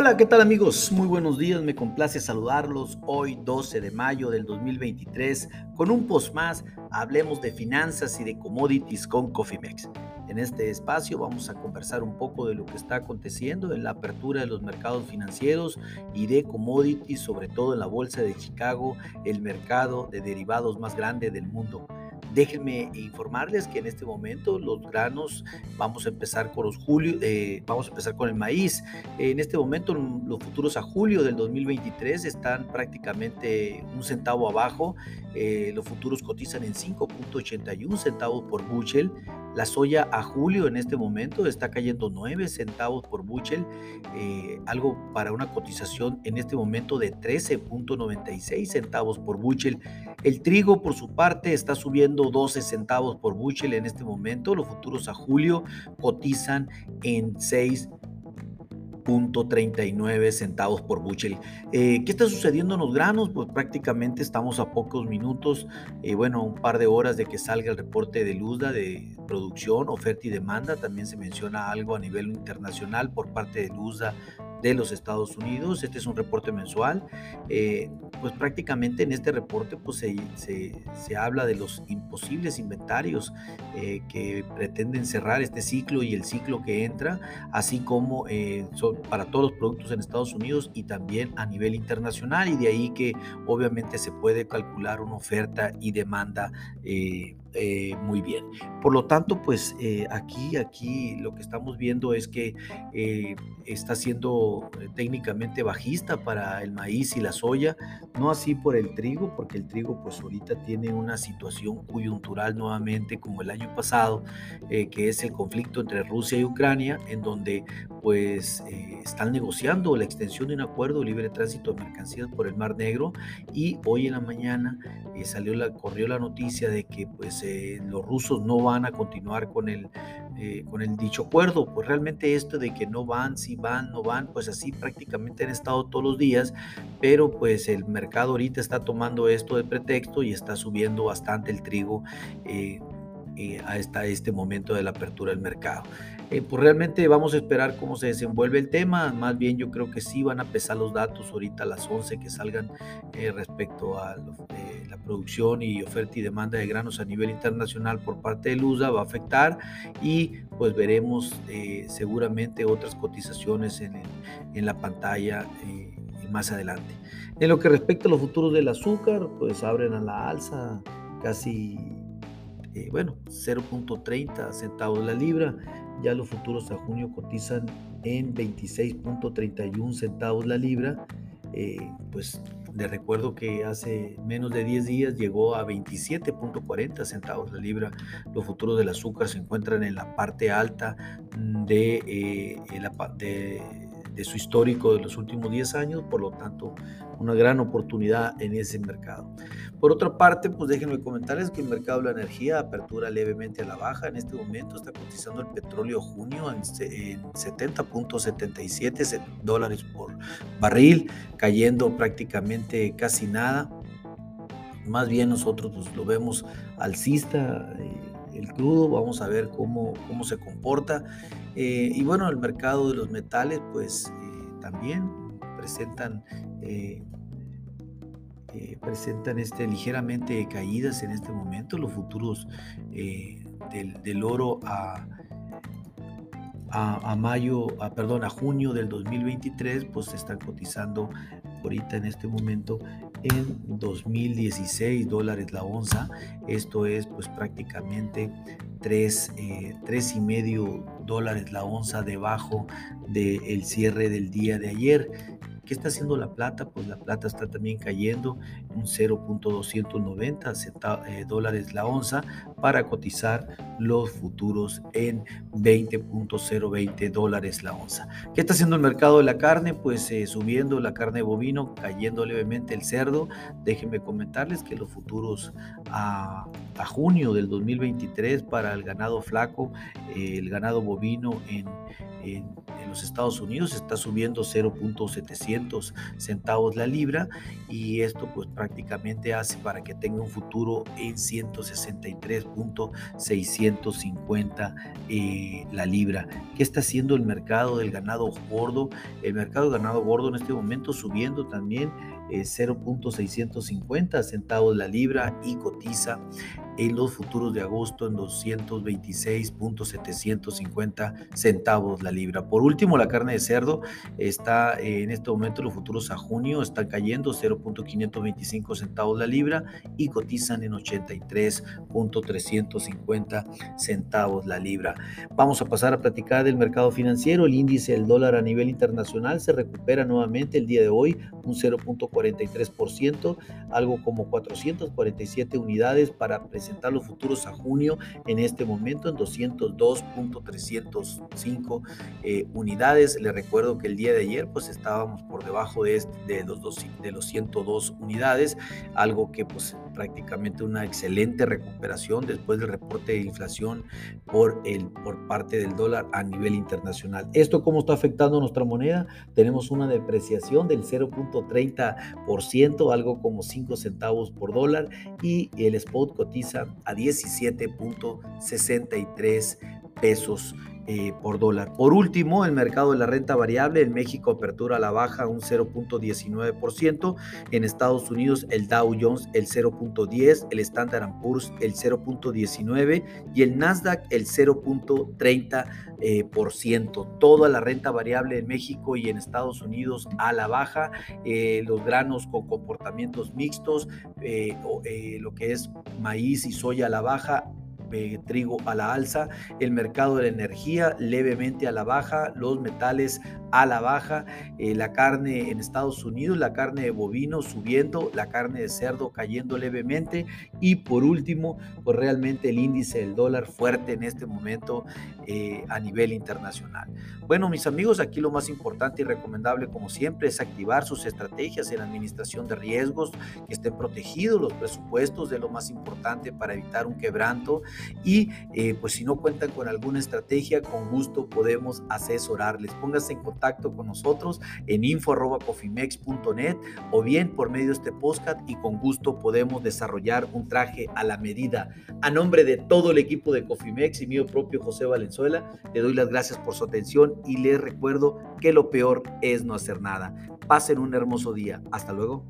Hola, ¿qué tal amigos? Muy buenos días, me complace saludarlos hoy 12 de mayo del 2023 con un post más, hablemos de finanzas y de commodities con Cofimex. En este espacio vamos a conversar un poco de lo que está aconteciendo en la apertura de los mercados financieros y de commodities, sobre todo en la Bolsa de Chicago, el mercado de derivados más grande del mundo. Déjenme informarles que en este momento los granos, vamos a empezar con los julio, eh, vamos a empezar con el maíz. En este momento los futuros a julio del 2023 están prácticamente un centavo abajo. Eh, los futuros cotizan en 5.81 centavos por bushel. La soya a julio en este momento está cayendo 9 centavos por bushel, eh, algo para una cotización en este momento de 13.96 centavos por bushel. El trigo por su parte está subiendo 12 centavos por bushel en este momento. Los futuros a julio cotizan en 6 39 centavos por bushel. Eh, ¿Qué está sucediendo en los granos? Pues prácticamente estamos a pocos minutos, eh, bueno, un par de horas de que salga el reporte de Luzda de producción, oferta y demanda. También se menciona algo a nivel internacional por parte de Luzda de los Estados Unidos. Este es un reporte mensual. Eh, pues prácticamente en este reporte pues se, se, habla de los imposibles inventarios eh, que pretenden cerrar este ciclo y el ciclo que entra, así como eh, son para todos los productos en Estados Unidos y también a nivel internacional y de ahí que obviamente se puede calcular una oferta y demanda muy bien. Por lo tanto, pues eh, aquí, aquí lo que estamos viendo es que eh, está siendo técnicamente bajista para el maíz y la soya, no así por el trigo, porque el trigo pues ahorita tiene una situación coyuntural nuevamente como el año pasado, que es el conflicto entre Rusia y Ucrania, en donde pues están negociando la extensión de un acuerdo de libre tránsito de mercancías por el Mar Negro y hoy en la mañana salió la, corrió la noticia de que pues eh, los rusos no van a continuar con el, eh, con el dicho acuerdo. Pues realmente esto de que no van, si van, no van, pues así prácticamente han estado todos los días, pero pues el mercado ahorita está tomando esto de pretexto y está subiendo bastante el trigo. Eh, hasta este momento de la apertura del mercado. Eh, pues realmente vamos a esperar cómo se desenvuelve el tema. Más bien yo creo que sí van a pesar los datos ahorita a las 11 que salgan eh, respecto a eh, la producción y oferta y demanda de granos a nivel internacional por parte de LUSA va a afectar y pues veremos seguramente otras cotizaciones en, en la pantalla más adelante. En lo que respecta a los futuros del azúcar, pues abren a la alza casi, bueno, 0.30 centavos la libra ya los futuros a junio cotizan en 26.31 centavos la libra. Eh, pues le recuerdo que hace menos de 10 días llegó a 27.40 centavos la libra. Los futuros del azúcar se encuentran en la parte alta de, eh, de de su histórico de los últimos 10 años, por lo tanto, una gran oportunidad en ese mercado. Por otra parte, pues déjenme comentarles que el mercado de la energía apertura levemente a la baja. En este momento está cotizando el petróleo junio en, 70.77 dólares por barril, cayendo prácticamente casi nada. Más bien nosotros pues, lo vemos alcista. Eh, el crudo, vamos a ver cómo, cómo se comporta. Eh, y bueno, el mercado de los metales pues eh, también presentan, eh, presentan este, ligeramente caídas en este momento. Los futuros del, oro a, a, mayo, a, perdón, a junio del 2023 pues se están cotizando ahorita en este momento en 2016 dólares la onza. Esto es pues prácticamente 3, eh, y medio dólares la onza debajo del cierre del día de ayer. ¿Qué está haciendo la plata? Pues la plata está también cayendo un 0.290 eh, dólares la onza para cotizar los futuros en 20.020 dólares la onza. ¿Qué está haciendo el mercado de la carne? Pues eh, subiendo la carne bovino, cayendo levemente el cerdo. Déjenme comentarles que los futuros a, junio del 2023 para el ganado flaco, eh, el ganado bovino en en, los Estados Unidos está subiendo 0.700 centavos la libra y esto pues prácticamente hace para que tenga un futuro en 163 0.650 eh, la libra. ¿Qué está haciendo el mercado del ganado gordo? El mercado ganado gordo en este momento subiendo también 0.650 centavos la libra y cotiza en los futuros de agosto en 226.750 centavos la libra. Por último, la carne de cerdo está en este momento los futuros a junio están cayendo 0.525 centavos la libra y cotizan en 83.350 centavos la libra. Vamos a pasar a platicar del mercado financiero. El índice del dólar a nivel internacional se recupera nuevamente el día de hoy un 0.43%, algo como 447 unidades para presentar los futuros a junio en este momento en 202.305 eh, unidades. Le recuerdo que el día de ayer pues estábamos por debajo de, de, los, de los 102 unidades, algo que pues prácticamente una excelente recuperación después del reporte de inflación por, el, por parte del dólar a nivel internacional. ¿Esto cómo está afectando nuestra moneda? Tenemos una depreciación del 0.30%, algo como 5 centavos por dólar y el spot cotiza a 17.63 pesos eh, por dólar. Por último, el mercado de la renta variable en México apertura a la baja un 0.19%, en Estados Unidos el Dow Jones el 0.10, el Standard Poor's el 0.19 y el Nasdaq el 0.30%. Eh, por ciento. Toda la renta variable en México y en Estados Unidos a la baja, eh, los granos con comportamientos mixtos, lo que es maíz y soya a la baja, trigo a la alza, el mercado de la energía levemente a la baja, los metales a la baja, eh, la carne en Estados Unidos, la carne de bovino subiendo, la carne de cerdo cayendo levemente y por último, pues realmente el índice del dólar fuerte en este momento eh, a nivel internacional. Bueno, mis amigos, aquí lo más importante y recomendable como siempre es activar sus estrategias en administración de riesgos, que estén protegidos los presupuestos de lo más importante para evitar un quebranto y eh, pues si no cuentan con alguna estrategia, con gusto podemos asesorarles. Pónganse en contacto con nosotros en info.cofimex.net o bien por medio de este podcast y con gusto podemos desarrollar un traje a la medida. A nombre de todo el equipo de Cofimex y mío propio José Valenzuela, le doy las gracias por su atención y les recuerdo que lo peor es no hacer nada. Pasen un hermoso día. Hasta luego.